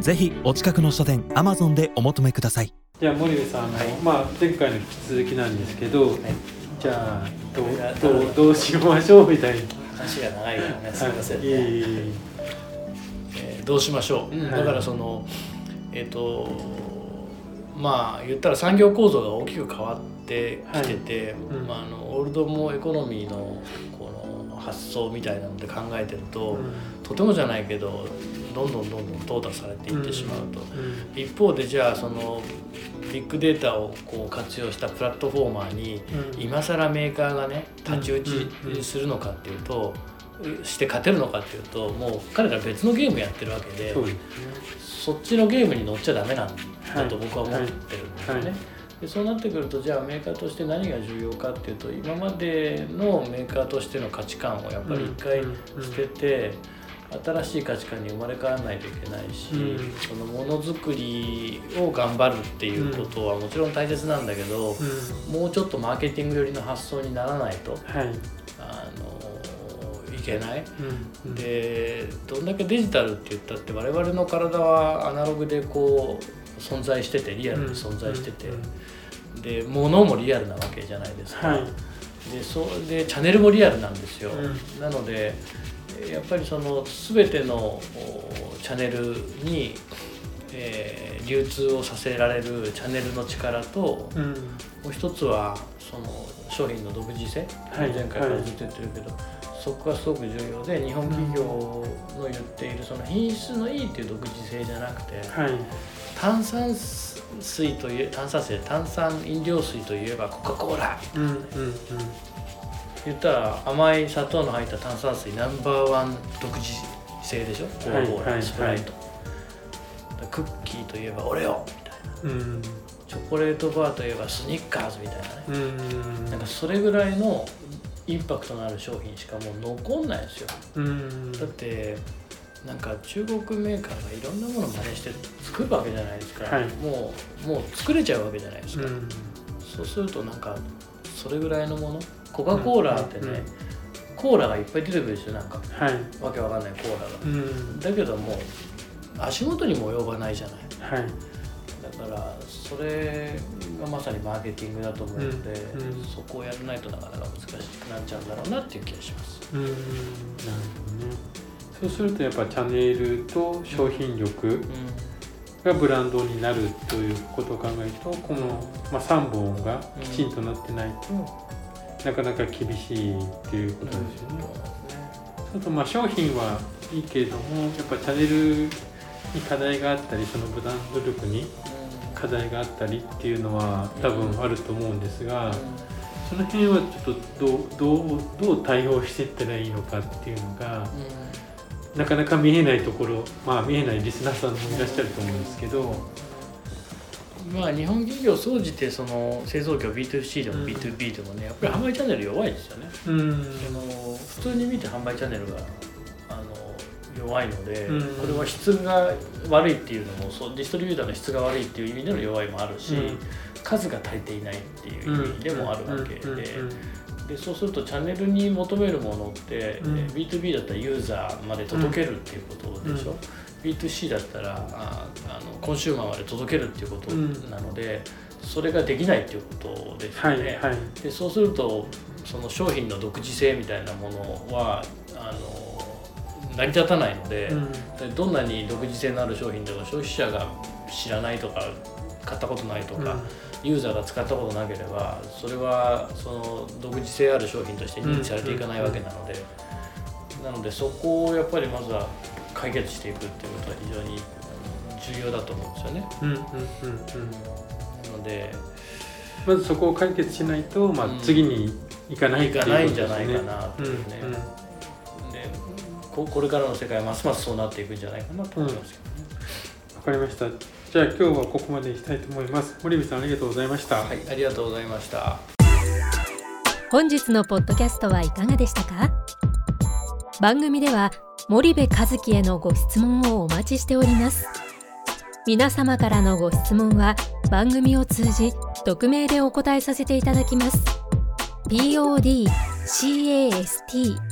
ぜひお近くの書店アマゾンでお求めください。じゃあ森部さんあの、はいまあ、前回の引き続きなんですけど、はい。じゃあどうどうどうしましょうみたいな。話が長いからねすみませんね、はい。いえーどうしましょう、うん。だからそのえっ、とまあ言ったら産業構造が大きく変わってきてて、うん。まあ、あのオールドモエコノミーのこの発想みたいなので考えてると、とてもじゃないけどどんどんどんどん淘汰されていってしまうと。うん一方でじゃあそのビッグデータをこう活用したプラットフォーマーにうん。今更メーカーがね太刀打ちするのかっていうとして勝てるのかっていうともう彼ら別のゲームやってるわけでそっちのゲームに乗っちゃダメなんだと僕は思ってるんですよね。はい。はいでそうなってくるとじゃあメーカーとして何が重要かっていうと今までのメーカーとしての価値観をやっぱり一回捨てて新しい価値観に生まれ変わらないといけないし、うん。そのものづくりを頑張るっていうことはもちろん大切なんだけど、うん。もうちょっとマーケティング寄りの発想にならないとはい。あのいけない？うん。うん。でどんだけデジタルって言ったって我々の体はアナログでこう存在しててリアルに存在してて、うん。で物もリアルなわけじゃないですか、はい。でそうでチャンネルもリアルなんですよ、うん。なのでやっぱりその全てのおチャンネルに、えー流通をさせられるチャンネルの力と、うん。もう一つはその商品の独自性、はい。前回からずっと言ってるけど、そこがすごく重要で日本企業の言っているその品質のいいっていう独自性じゃなくてはい。炭酸水といえ炭酸水炭酸飲料水といえばコカ・コーラうんうんうん言ったら甘い砂糖の入った炭酸水ナンバーワン独自性でしょ？コカ・コーラ、はいスプライト、クッキーといえばオレオみたいな。うん。チョコレートバーといえばスニッカーズみたいなね。うん。なんかそれぐらいのインパクトのある商品しかもう残んないですよ。うん。だってなんか中国メーカーがいろんなものを真似して作るわけじゃないですか、はい。もうもう作れちゃうわけじゃないですか、うん。そうするとなんかそれぐらいのもの？コカ・コーラってね、うんうん。コーラがいっぱい出てくるでしょなんか。はい。わけわかんないコーラが。うん。だけどもう足元にも及ばないじゃない。はい。だからそれがまさにマーケティングだと思うので、うんうん。そこをやらないとなかなか難しくなっちゃうんだろうなっていう気がします。うんなるほどね。そうするとやっぱチャンネルと商品力がブランドになるということを考えるとこの、まあ、3本がきちんとなってないと、なかなか厳しいっていうことですよね。あとまあ商品はいいけれどもやっぱチャンネルに課題があったりそのブランド力に課題があったりっていうのは多分あると思うんですが、その辺はちょっとどうどうどう対応していったらいいのかっていうのがなかなか見えないところまあ見えないリスナーさんもいらっしゃると思うんですけど、まあ日本企業総じてその製造業 B2C でもうん。B2B でもねやっぱり販売チャンネル弱いですよね。うん。その普通に見て販売チャンネルがあの弱いので、うん。これは質が悪いっていうのもそうディストリビューターの質が悪いっていう意味での弱いもあるし、うん。数が足りていないっていう意味でもあるわけで。うんうんでそうするとチャンネルに求めるものって、うん。えー B2B だったらユーザーまで届けるっていうことでしょ、うん。B2C だったらああのコンシューマーまで届けるっていうことうん。なので、それができないっていうことですよね。はいはい。でそうするとその商品の独自性みたいなものはあの成り立たないので、うん。でどんなに独自性のある商品でも消費者が知らないとか買ったことないとか、ユーザーが使ったことなければそれはその独自性ある商品として認知されていかないわけなので、なのでそこをやっぱりまずは解決していくっていうことは非常に重要だと思うんですよね。うんうんうんうん。なのでまずそこを解決しないと、まあうん、次に行かないっていうこといかないんじゃないかなというね。うんうん。でここれからの世界はますますそうなっていくんじゃないかなと思いますけどね。かりました。じゃあ今日はここまでにしたいと思います。森部さんありがとうございました。はいありがとうございました本日のポッドキャストはいかがでしたか？番組では森部和樹へのご質問をお待ちしております皆様からのご質問は番組を通じ匿名でお答えさせていただきます podcast